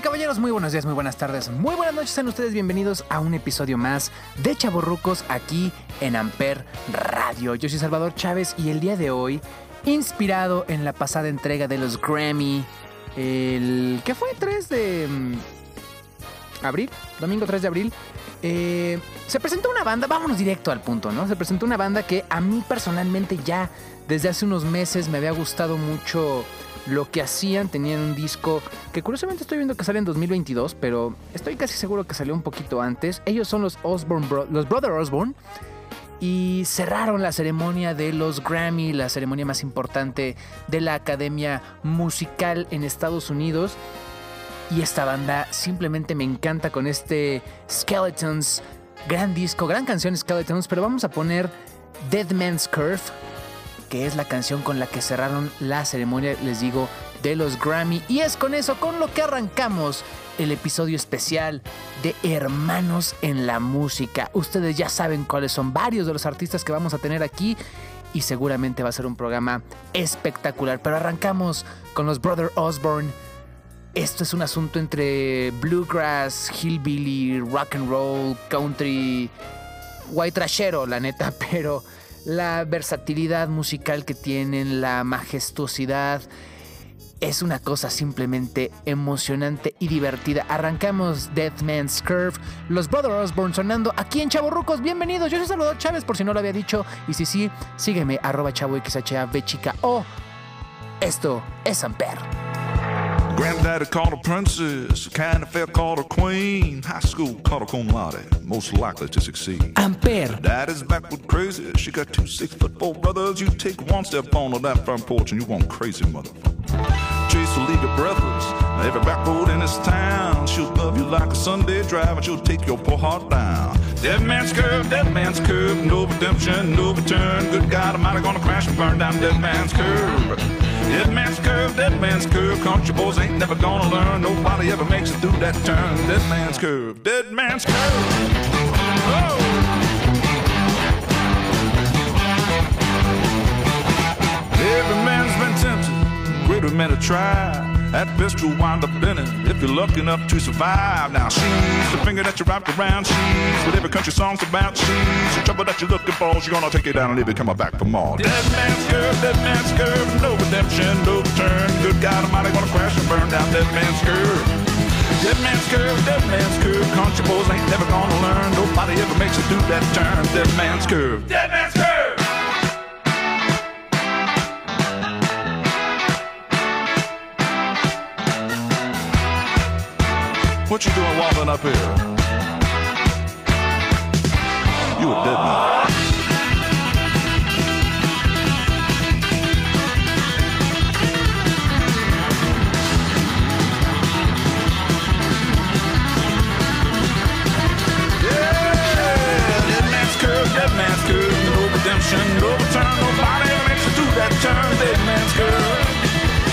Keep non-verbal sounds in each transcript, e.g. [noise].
Caballeros, muy buenos días, muy buenas tardes, muy buenas noches. Sean ustedes bienvenidos a un episodio más de Chaborrucos aquí en Amper Radio. Yo soy Salvador Chávez y el día de hoy, inspirado en la pasada entrega de los Grammy, el que fue 3 de mm, abril, domingo 3 de abril, se presentó una banda, vámonos directo al punto, ¿no? Se presentó una banda que a mí personalmente ya desde hace unos meses me había gustado mucho lo que hacían. Tenían un disco que curiosamente estoy viendo que sale en 2022, pero estoy casi seguro que salió un poquito antes. Ellos son los Osborne, los Brother Osborne. Y cerraron la ceremonia de los Grammy, la ceremonia más importante de la Academia Musical en Estados Unidos. Y esta banda simplemente me encanta con este Skeletons, gran disco, gran canción Skeletons, pero vamos a poner Dead Man's Curve, que es la canción con la que cerraron la ceremonia, les digo, de los Grammy. Y es con eso con lo que arrancamos el episodio especial de Hermanos en la Música. Ustedes ya saben cuáles son varios de los artistas que vamos a tener aquí y seguramente va a ser un programa espectacular. Pero arrancamos con los Brother Osborne. Esto es un asunto entre bluegrass, hillbilly, rock and roll, country, white trashero, la neta, [laughs] pero la versatilidad musical que tienen, la majestuosidad, es una cosa simplemente emocionante y divertida. Arrancamos Death Man's Curve, los Brother Osborne sonando aquí en Chavo Rucos. Bienvenidos, yo soy Salvador Chávez, por si no lo había dicho. Y si sí, sígueme, arroba chavo XHAV chica o esto es Amper. Granddaddy called her princess, kind of fair called her queen. High school called her cum laude, most likely to succeed. Amper. Daddy's backward crazy. She got two six foot four brothers. You take one step on that front porch and you want crazy motherfucker. Chase will leave you breathless. Every back road in this town, she'll love you like a Sunday drive and she'll take your poor heart down. Dead man's curve, dead man's curve, no redemption, no return. Good God, I'm gonna crash and burn down dead man's curve. Dead man's curve, dead man's curve. Country boys ain't never gonna learn. Nobody ever makes it through that turn. Dead man's curve, dead man's curve. Oh! Every man's been tempted, greater men have tried. At best you'll wind up in it if you're lucky enough to survive. Now she's the finger that you wrapped around. She's what every country song's about. She's the trouble that you're looking for. She's gonna take you down and leave you coming back for more. Dead man's curve, dead man's curve, no redemption, no return. Good God Almighty, gonna crash and burn down dead man's curve. Dead man's curve, dead man's curve. Country boys ain't never gonna learn. Nobody ever makes it through that turn. Dead man's curve. Dead man's curve. What you doing walking up here? You a dead man. Yeah, dead man's curve, no redemption, no return, nobody makes it through that turn. Dead man's curve,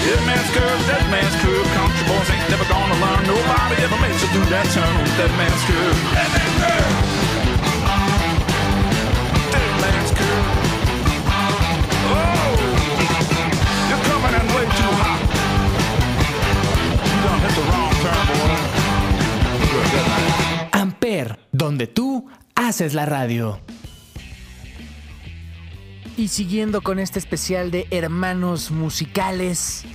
dead man's curve, dead man's curve. Country boys ain't never gonna learn. Nobody ever makes it through that turn. Dead man's curve, dead man's curve, dead man's curve. Oh, you're coming in way too hot. You done hit the wrong turn, boy. Good, good night. Amper, donde tú haces la radio. Y siguiendo con este especial de hermanos musicales.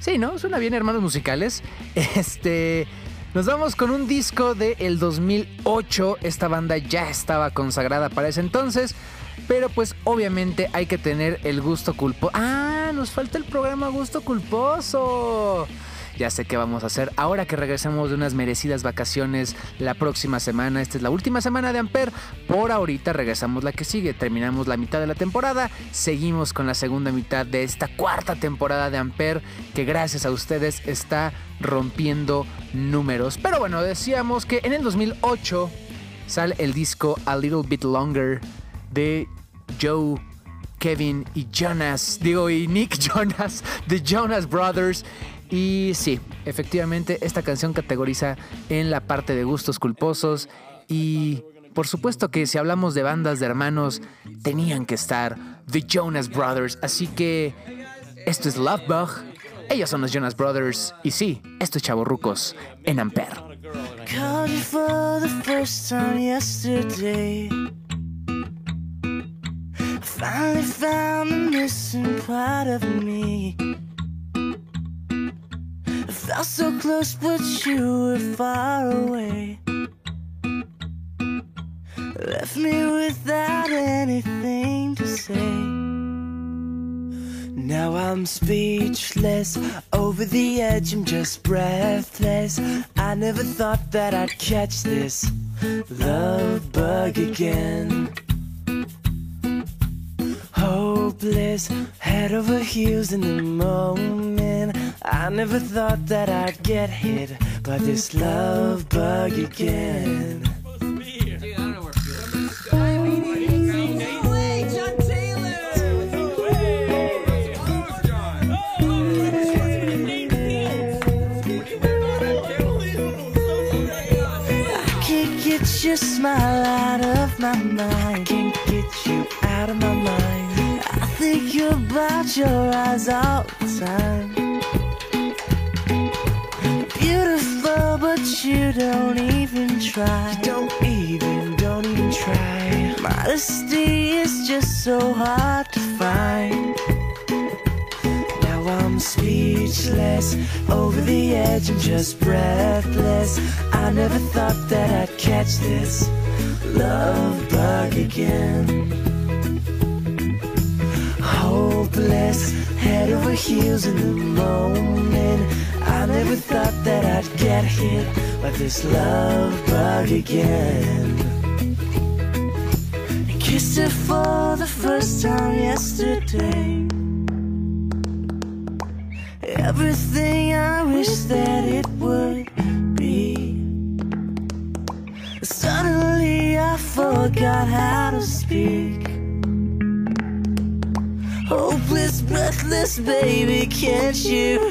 Sí, ¿no? Suena bien hermanos musicales. [laughs] Este... Nos vamos con un disco del el 2008. Esta banda ya estaba consagrada para ese entonces. Pero pues obviamente hay que tener el gusto culposo. Ah, nos falta el programa Gusto Culposo. Ya sé qué vamos a hacer ahora que regresemos de unas merecidas vacaciones la próxima semana. Esta es la última semana de Amper. Por ahorita regresamos la que sigue. Terminamos la mitad de la temporada. Seguimos con la segunda mitad de esta cuarta temporada de Amper que gracias a ustedes está rompiendo números. Pero bueno, decíamos que en el 2008 sale el disco A Little Bit Longer de Joe Kevin y Jonas, digo, y Nick [laughs] Jonas, de Jonas Brothers. Y sí, efectivamente, esta canción categoriza en la parte de gustos culposos y por supuesto que si hablamos de bandas de hermanos, tenían que estar The Jonas Brothers. Así que esto es Love Bug. Ellos son los Jonas Brothers. Y sí, esto es Chavorrucos en Ampere. Found the missing part of me. Felt so close, but you were far away. Left me without anything to say. Now I'm speechless, over the edge, I'm just breathless. I never thought that I'd catch this love bug again hopeless, head over heels in the moment. I never thought that I'd get hit by this love bug again. I can't get your smile out of my mind. Can't get you out of my mind I think about your eyes all the time. But you don't even try. You don't even, don't even try. Modesty is just so hard to find. Now I'm speechless, over the edge, I'm just breathless. I never thought that I'd catch this love bug again hopeless, head over heels in the moment. I never thought that I'd get hit by this love bug again. I kissed her for the first time yesterday. Everything I wish that it would be. Suddenly I forgot how to speak. Hopeless, breathless, baby, can't you?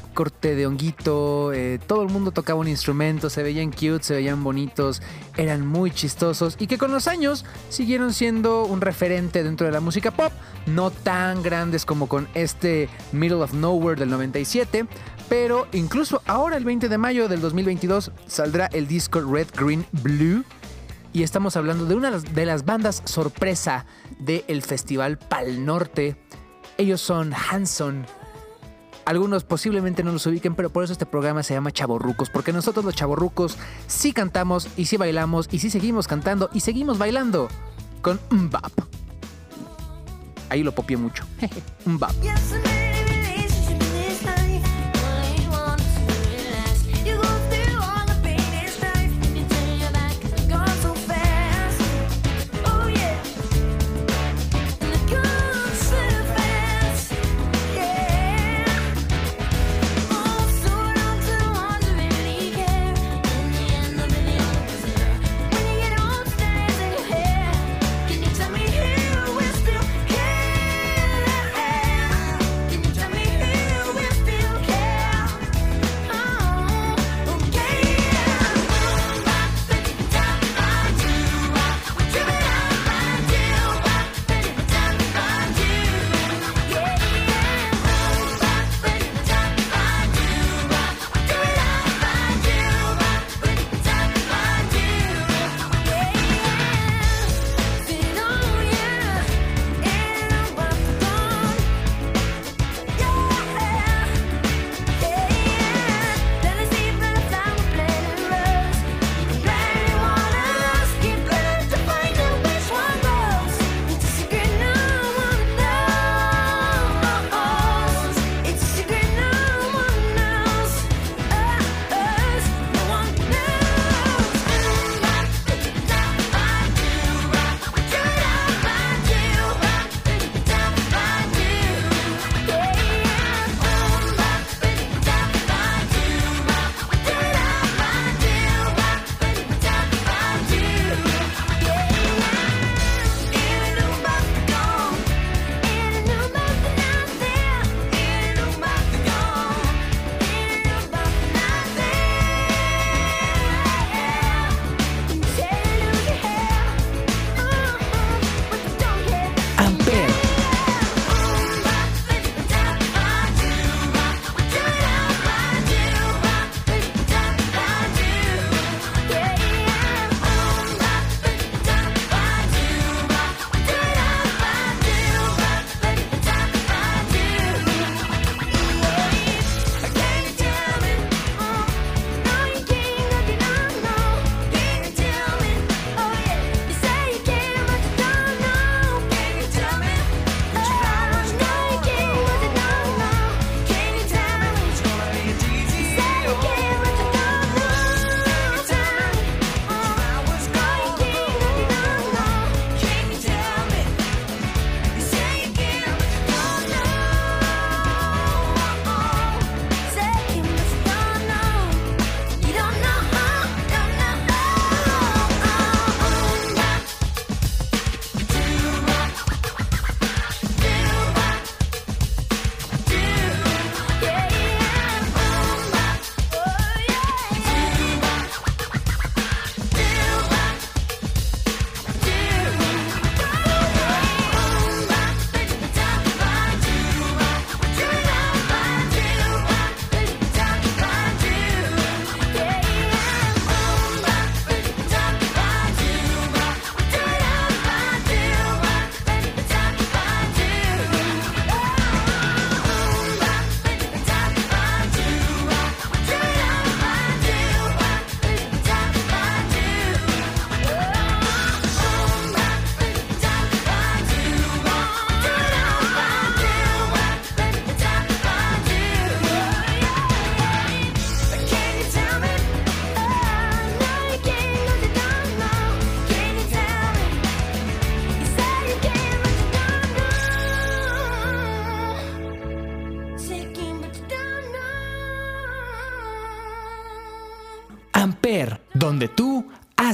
corte de honguito, eh, todo el mundo tocaba un instrumento, se veían cute, se veían bonitos, eran muy chistosos y que con los años siguieron siendo un referente dentro de la música pop, no tan grandes como con este Middle of Nowhere del 97, pero incluso ahora el 20 de mayo del 2022 saldrá el disco Red, Green, Blue. Y estamos hablando de una de las bandas sorpresa del Festival Pal Norte. Ellos son Hanson Algunos posiblemente no los ubiquen, pero por eso este programa se llama Chaborrucos, porque nosotros los chaborrucos sí cantamos y sí bailamos y sí seguimos cantando y seguimos bailando con Mbap. Ahí lo popié mucho. [laughs] Mbap.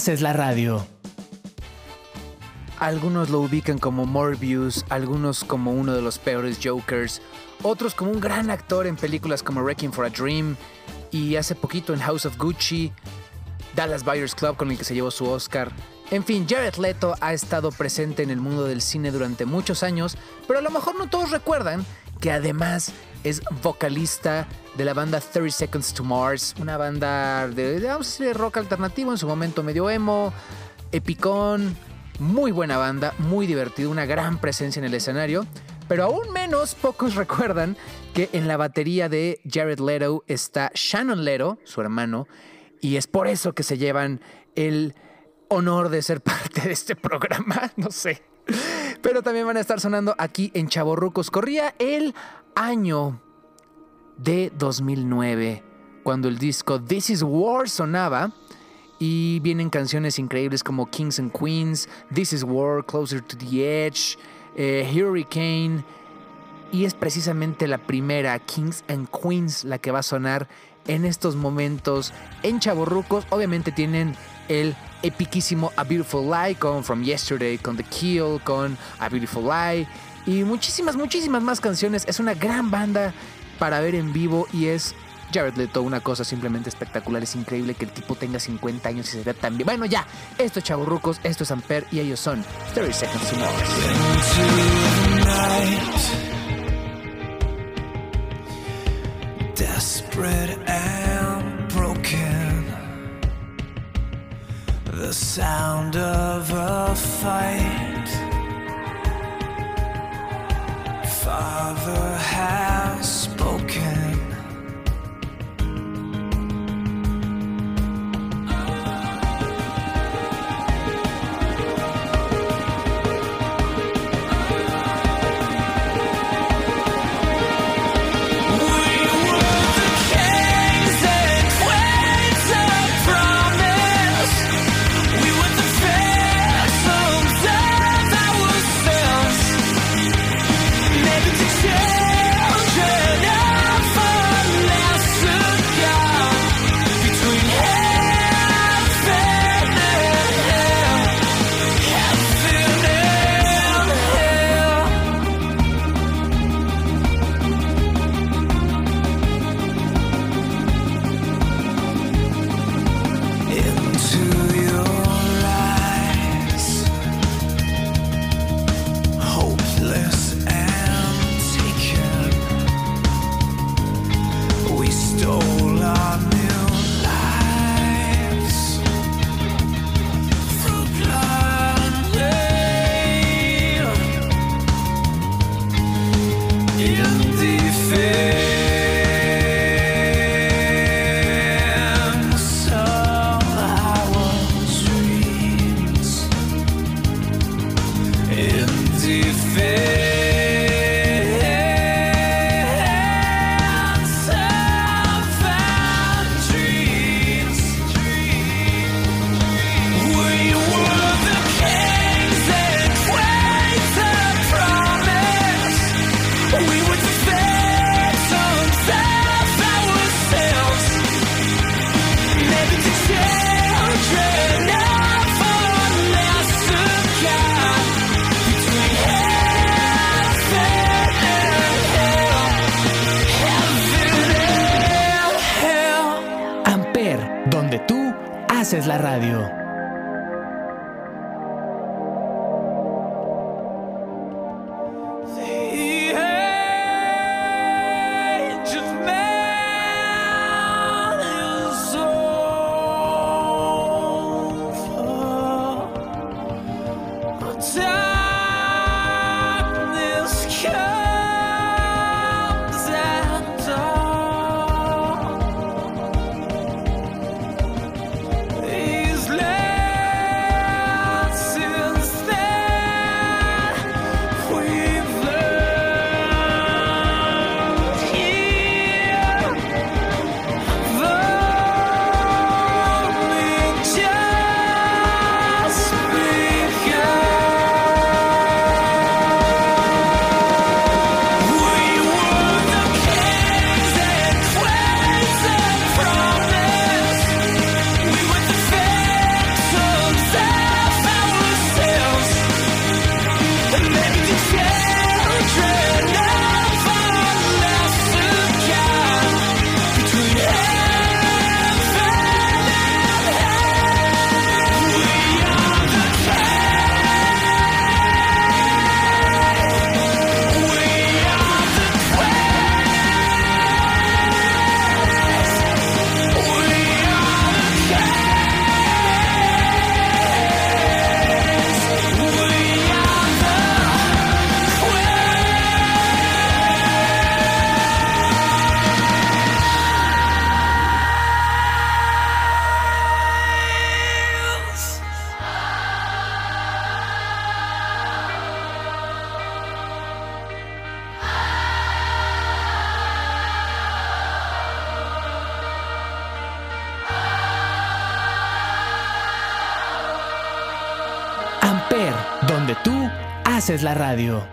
Haces la radio. Algunos lo ubican como Morbius, algunos como uno de los peores Jokers, otros como un gran actor en películas como Wrecking for a Dream y hace poquito en House of Gucci, Dallas Buyers Club con el que se llevó su Oscar. En fin, Jared Leto ha estado presente en el mundo del cine durante muchos años, pero a lo mejor no todos recuerdan que además es vocalista de la banda 30 Seconds to Mars, una banda de, rock alternativo, en su momento medio emo, epicón, muy buena banda, muy divertido, una gran presencia en el escenario. Pero aún menos pocos [laughs] recuerdan que en la batería de Jared Leto está Shannon Leto, su hermano, y es por eso que se llevan el honor de ser [laughs] parte de este programa, no sé. Pero también van a estar sonando aquí en Chaborrucos. Corría el año de 2009, cuando el disco This Is War sonaba. Y vienen canciones increíbles como Kings and Queens, This Is War, Closer to the Edge, eh, Hurricane. Y es precisamente la primera, Kings and Queens, la que va a sonar en estos momentos en Chaborrucos. Obviamente tienen el epiquísimo A Beautiful Lie con From Yesterday, con The Kill, con A Beautiful Lie y muchísimas, muchísimas más canciones. Es una gran banda para ver en vivo y es Jared Leto, una cosa simplemente espectacular. Es increíble que el tipo tenga 50 años y se vea tan bien. Bueno, ya, esto es Chaburrucos, esto es Amper y ellos son 30 Seconds to Mars. Desperate The sound of a fight. Father has These legs haces la radio.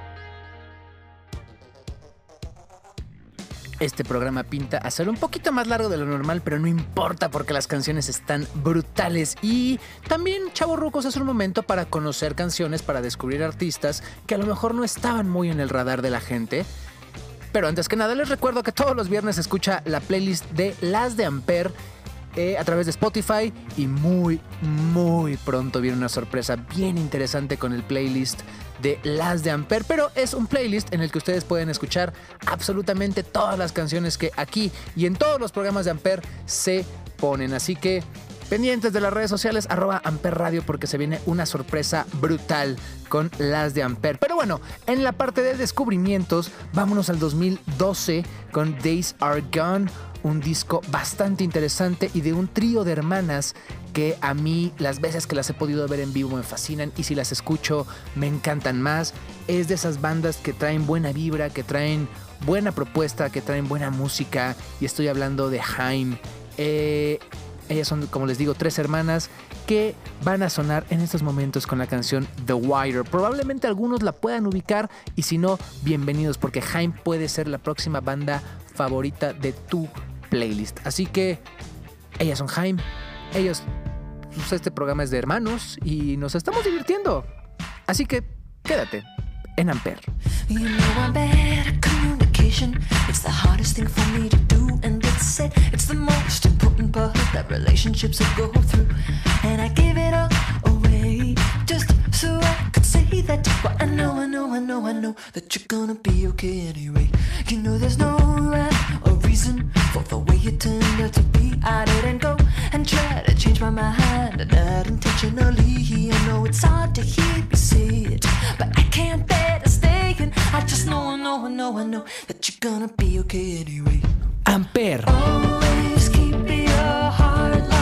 Este programa pinta a ser un poquito más largo de lo normal, pero no importa porque las canciones están brutales. Y también, Chavo Rucos, es un momento para conocer canciones, para descubrir artistas que a lo mejor no estaban muy en el radar de la gente. Pero antes que nada, les recuerdo que todos los viernes escucha la playlist de Las de Amper eh, a través de Spotify y muy, muy pronto viene una sorpresa bien interesante con el playlist de Las de Amper, pero es un playlist en el que ustedes pueden escuchar absolutamente todas las canciones que aquí y en todos los programas de Amper se ponen. Así que pendientes de las redes sociales, arroba Amper Radio, porque se viene una sorpresa brutal con las de Amper. Pero bueno, en la parte de descubrimientos, vámonos al 2012 con Days Are Gone un disco bastante interesante y de un trío de hermanas que a mí las veces que las he podido ver en vivo me fascinan y si las escucho me encantan más. Es de esas bandas que traen buena vibra, que traen buena propuesta, que traen buena música y estoy hablando de Haim. Eh, ellas son, como les digo, tres hermanas que van a sonar en estos momentos con la canción The Wire. Probablemente algunos la puedan ubicar y si no, bienvenidos porque Haim puede ser la próxima banda favorita de tu playlist. Así que ellas son Jaime, ellos, pues, este programa es de hermanos y nos estamos divirtiendo. Así que quédate en Amper. You know I'm bad at communication. It's the hardest thing for me to do, and just so I could say that. But I know, I know, I know, I know that you're gonna be okay anyway. You know there's no or reason for the way it turned out to be. I didn't go and try to change my mind, not intentionally. I know it's hard to hear me say it, but I can't bear to stay. And I just know, I know, I know, I know that you're gonna be okay anyway. Amper. Always keep your heart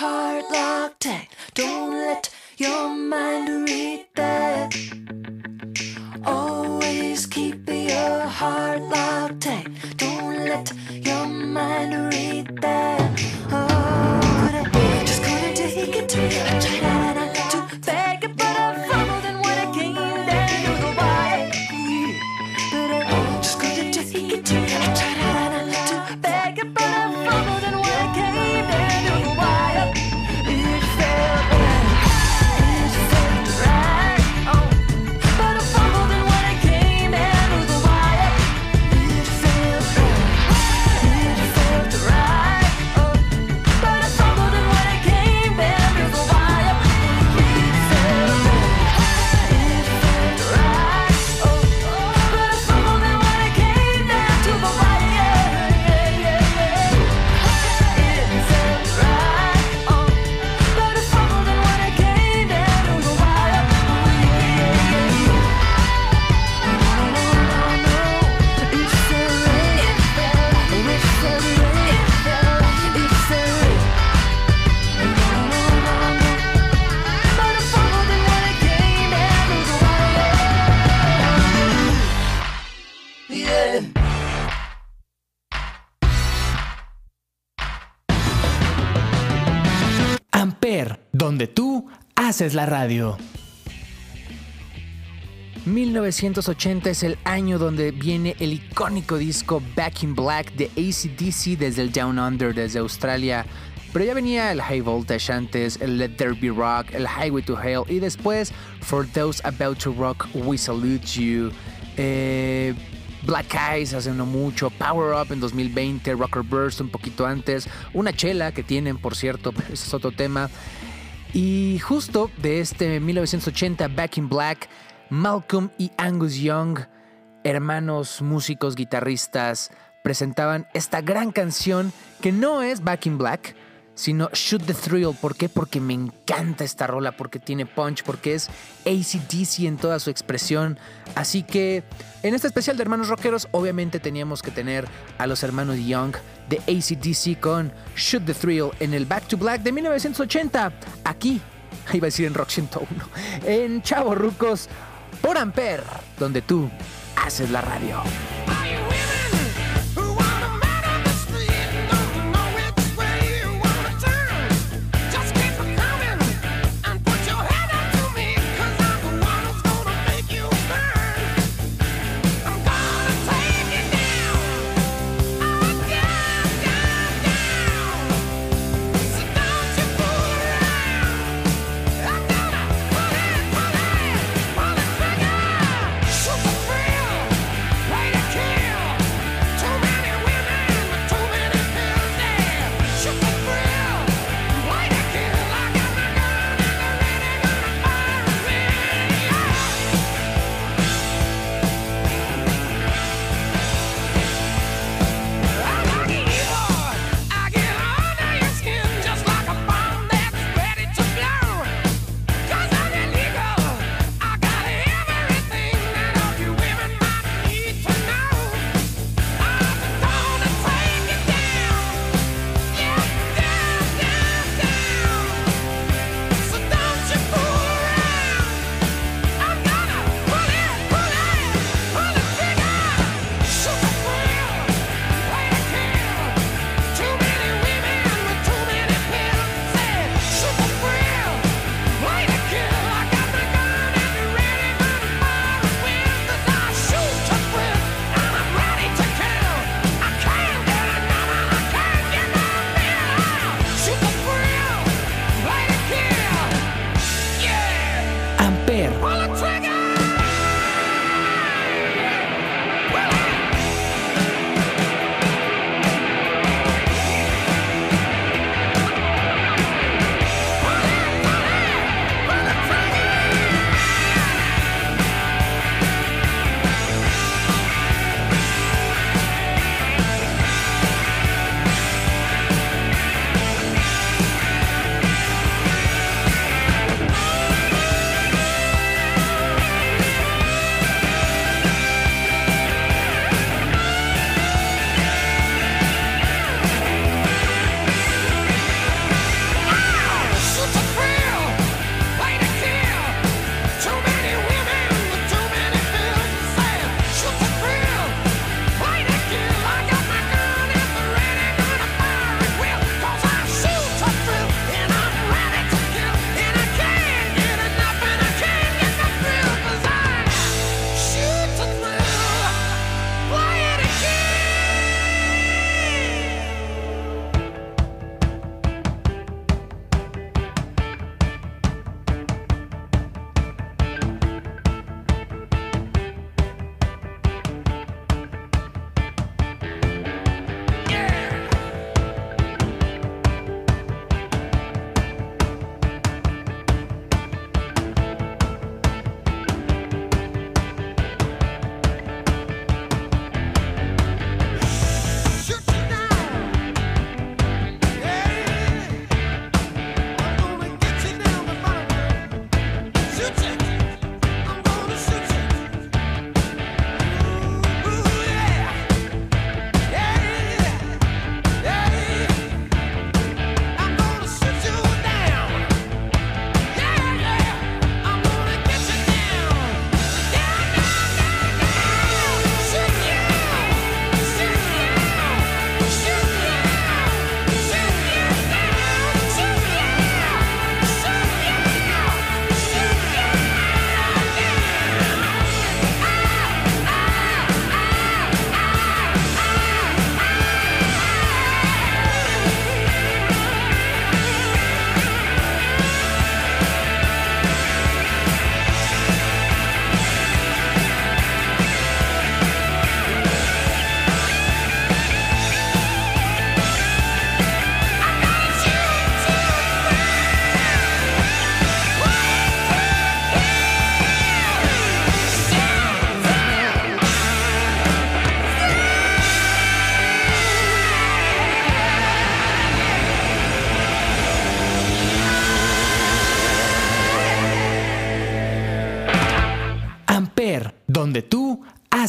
heart locked tight. Don't let your mind read that. Always keep your heart locked tight. Don't let your mind read that. Amper, donde tú haces la radio. 1980 es el año donde viene el icónico disco Back in Black de ACDC desde el Down Under, desde Australia. Pero ya venía el High Voltage antes, el Let There Be Rock, el Highway to Hell y después For Those About to Rock, We Salute You. Eh, Black Eyes hace no mucho, Power Up en 2020, Rocker Burst un poquito antes, una chela que tienen, por cierto, pero ese es otro tema. Y justo de este 1980 Back in Black, Malcolm y Angus Young, hermanos músicos guitarristas, presentaban esta gran canción que no es Back in Black, sino Shoot the Thrill. ¿Por qué? Porque me encanta esta rola, porque tiene punch, porque es ACDC en toda su expresión. Así que en este especial de hermanos rockeros, obviamente teníamos que tener a los hermanos Young de ACDC con Shoot the Thrill en el Back to Black de 1980. Aquí, [laughs] iba a decir en Rock 101, en Chavo Rucos por Amper, donde tú haces la radio.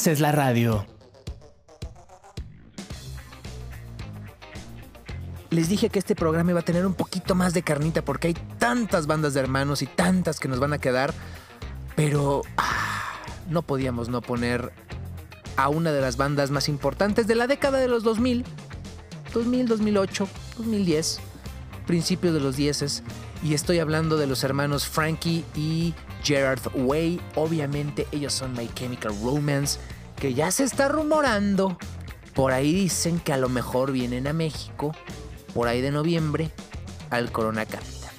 Haces la radio. Les dije que este programa iba a tener un poquito más de carnita porque hay tantas bandas de hermanos y tantas que nos van a quedar, pero ah, no podíamos no poner a una de las bandas más importantes de la década de los 2000, 2000, 2008, 2010, principios de los 10 y estoy hablando de los hermanos Frankie y Gerard Way. Obviamente ellos son My Chemical Romance, que ya se está rumorando. Por ahí dicen que a lo mejor vienen a México, por ahí de noviembre, al Corona Capital.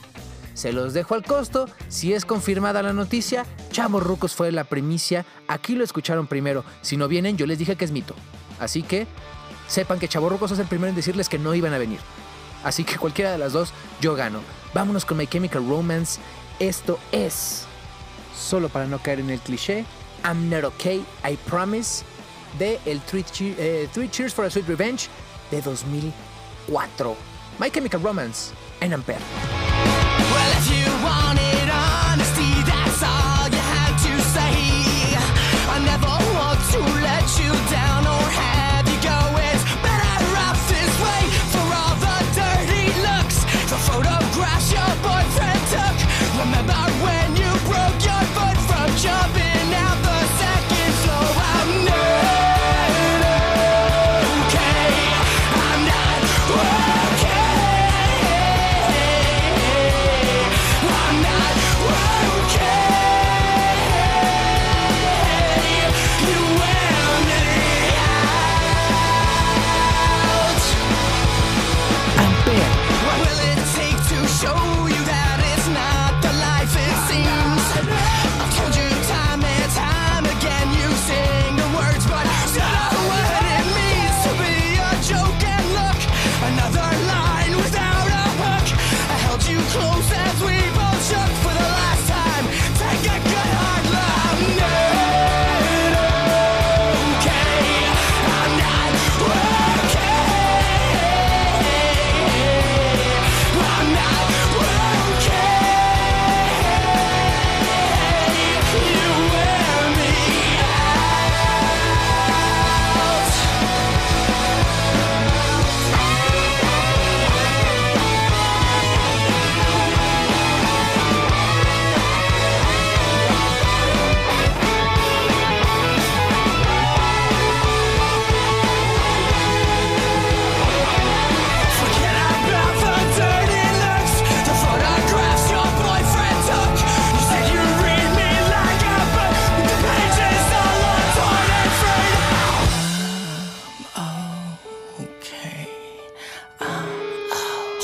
Se los dejo al costo. Si es confirmada la noticia, Chavos Rucos fue la primicia. Aquí lo escucharon primero. Si no vienen, yo les dije que es mito. Así que sepan que Chavos Rucos es el primero en decirles que no iban a venir. Así que cualquiera de las dos, yo gano. Vámonos con My Chemical Romance. Esto es, solo para no caer en el cliché, I'm Not Okay, I Promise, de el Three, eh, Cheers for a Sweet Revenge de 2004. My Chemical Romance en Ampere.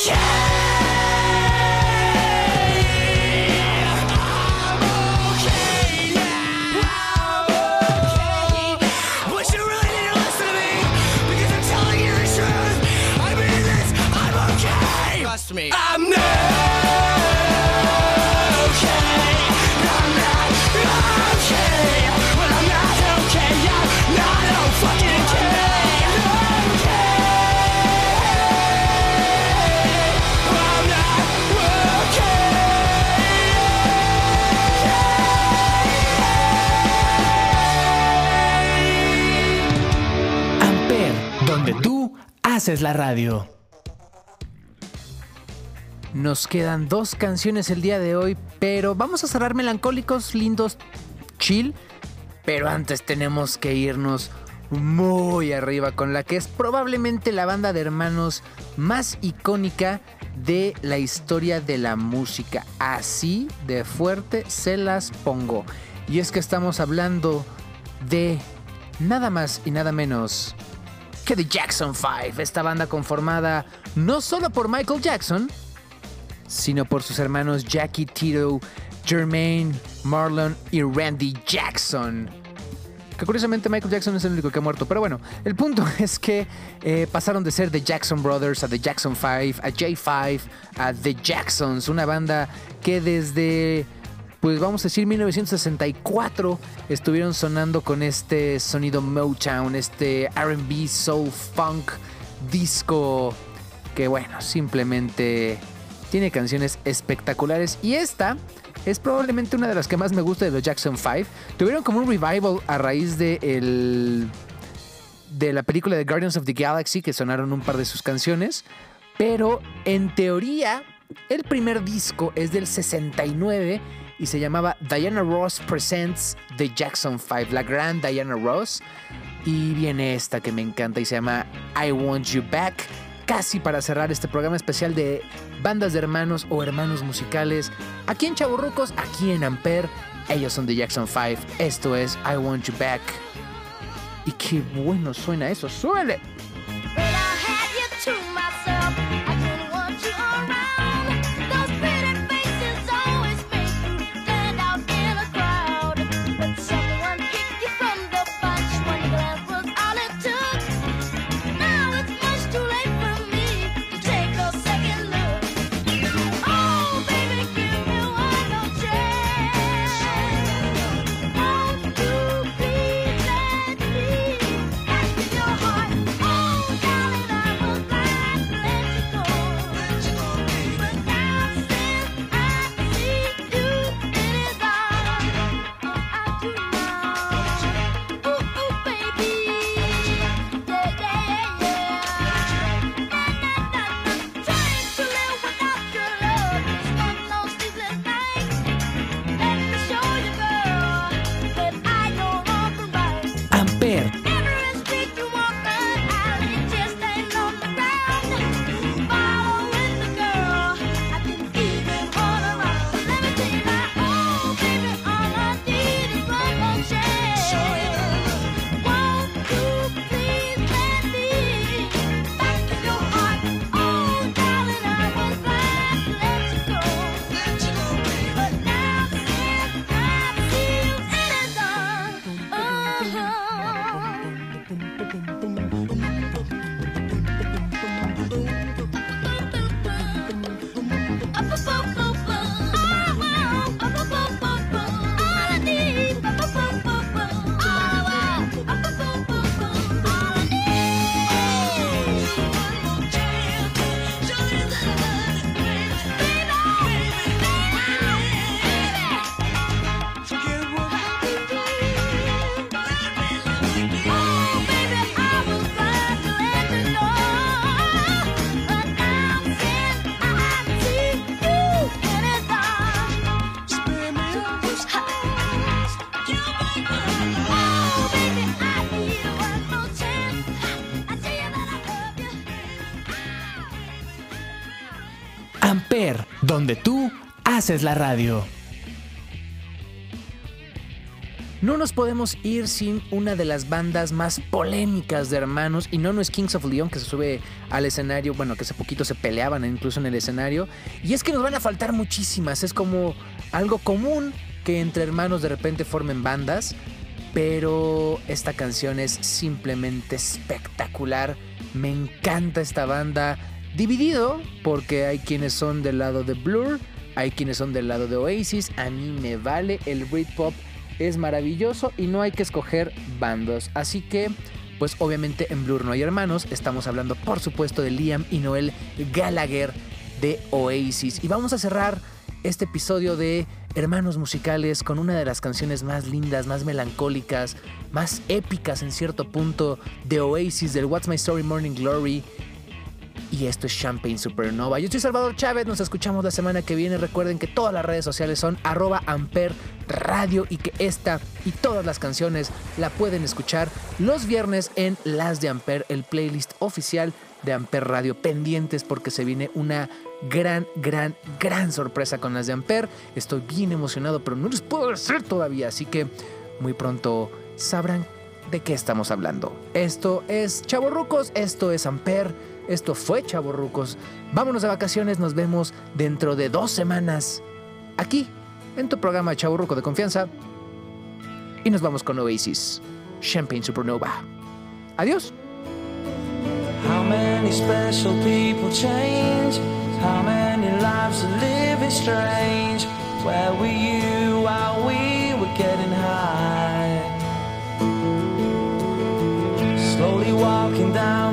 Yeah! Es la radio. Nos quedan dos canciones el día de hoy, pero vamos a cerrar melancólicos, lindos, chill. Pero antes tenemos que irnos muy arriba con la que es probablemente la banda de hermanos más icónica de la historia de la música. Así de fuerte se las pongo. Y es que estamos hablando de nada más y nada menos que The Jackson 5, esta banda conformada no solo por Michael Jackson, sino por sus hermanos Jackie Tito, Jermaine, Marlon y Randy Jackson. Que curiosamente Michael Jackson es el único que ha muerto. Pero bueno, el punto [laughs] es que eh, pasaron de ser The Jackson Brothers a The Jackson 5, a J5, a The Jacksons, una banda que desde pues vamos a decir 1964 estuvieron sonando con este sonido Motown, este RB, soul, funk, disco, que bueno, simplemente tiene canciones espectaculares y esta es probablemente una de las que más me gusta de los Jackson 5. Tuvieron como un revival a raíz de el de la película de Guardians of the Galaxy que sonaron un par de sus canciones, pero en teoría el primer disco es del 69 y se llamaba Diana Ross Presents The Jackson 5, la gran Diana Ross. Y viene esta que me encanta y se llama I Want You Back. Casi para cerrar este programa especial de bandas de hermanos o hermanos musicales. Aquí en Chaburrucos, aquí en Amper. Ellos son The Jackson 5. Esto es I Want You Back. Y qué bueno suena eso. ¡Suele! Donde tú haces la radio. No nos podemos ir sin una de las bandas más polémicas de hermanos, y no, no es Kings of Leon que se sube al escenario, bueno, que hace poquito se peleaban incluso en el escenario, y es que nos van a faltar muchísimas, es como algo común que entre hermanos de repente formen bandas, pero esta canción es simplemente espectacular, me encanta esta banda, dividido porque hay quienes son del lado de Blur, hay quienes son del lado de Oasis, a mí me vale, el Britpop es maravilloso y no hay que escoger bandos. Así que, pues obviamente en Blur no hay hermanos, estamos hablando por supuesto de Liam y Noel Gallagher de Oasis. Y vamos a cerrar este episodio de Hermanos Musicales con una de las canciones más lindas, más melancólicas, más épicas en cierto punto de Oasis, del What's My Story Morning Glory. Y esto es Champagne Supernova. Yo soy Salvador Chávez, nos escuchamos la semana que viene. Recuerden que todas las redes sociales son arroba amper radio y que esta y todas las canciones la pueden escuchar los viernes en Las de Amper, el playlist oficial de Amper Radio. Pendientes porque se viene una gran, gran, gran sorpresa con las de Amper. Estoy bien emocionado, pero no les puedo decir todavía. Así que muy pronto sabrán de qué estamos hablando. Esto es Chavorrucos, esto es Amper, esto fue Chavorrucos. Vámonos de vacaciones, nos vemos dentro de dos semanas aquí en tu programa Chavorruco de confianza. Y nos vamos con Oasis, Champagne Supernova. Adiós. How many special people change? How many lives are living strange? Where were you while we were getting high? Slowly walking down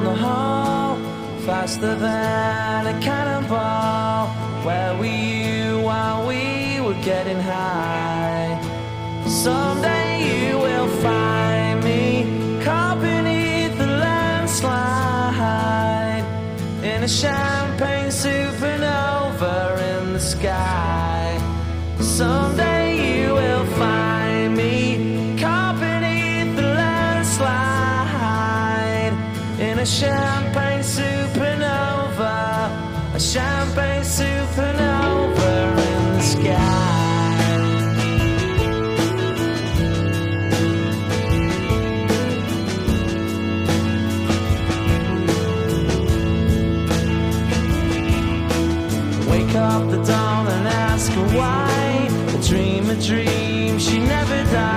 faster than a cannonball. Where were you while we were getting high? Someday you will find me caught beneath the landslide in a champagne supernova in the sky. Someday you will find me caught beneath the landslide in a champagne a champagne supernova in the sky. Wake up the dawn and ask her why. Dream a dream, she never dies.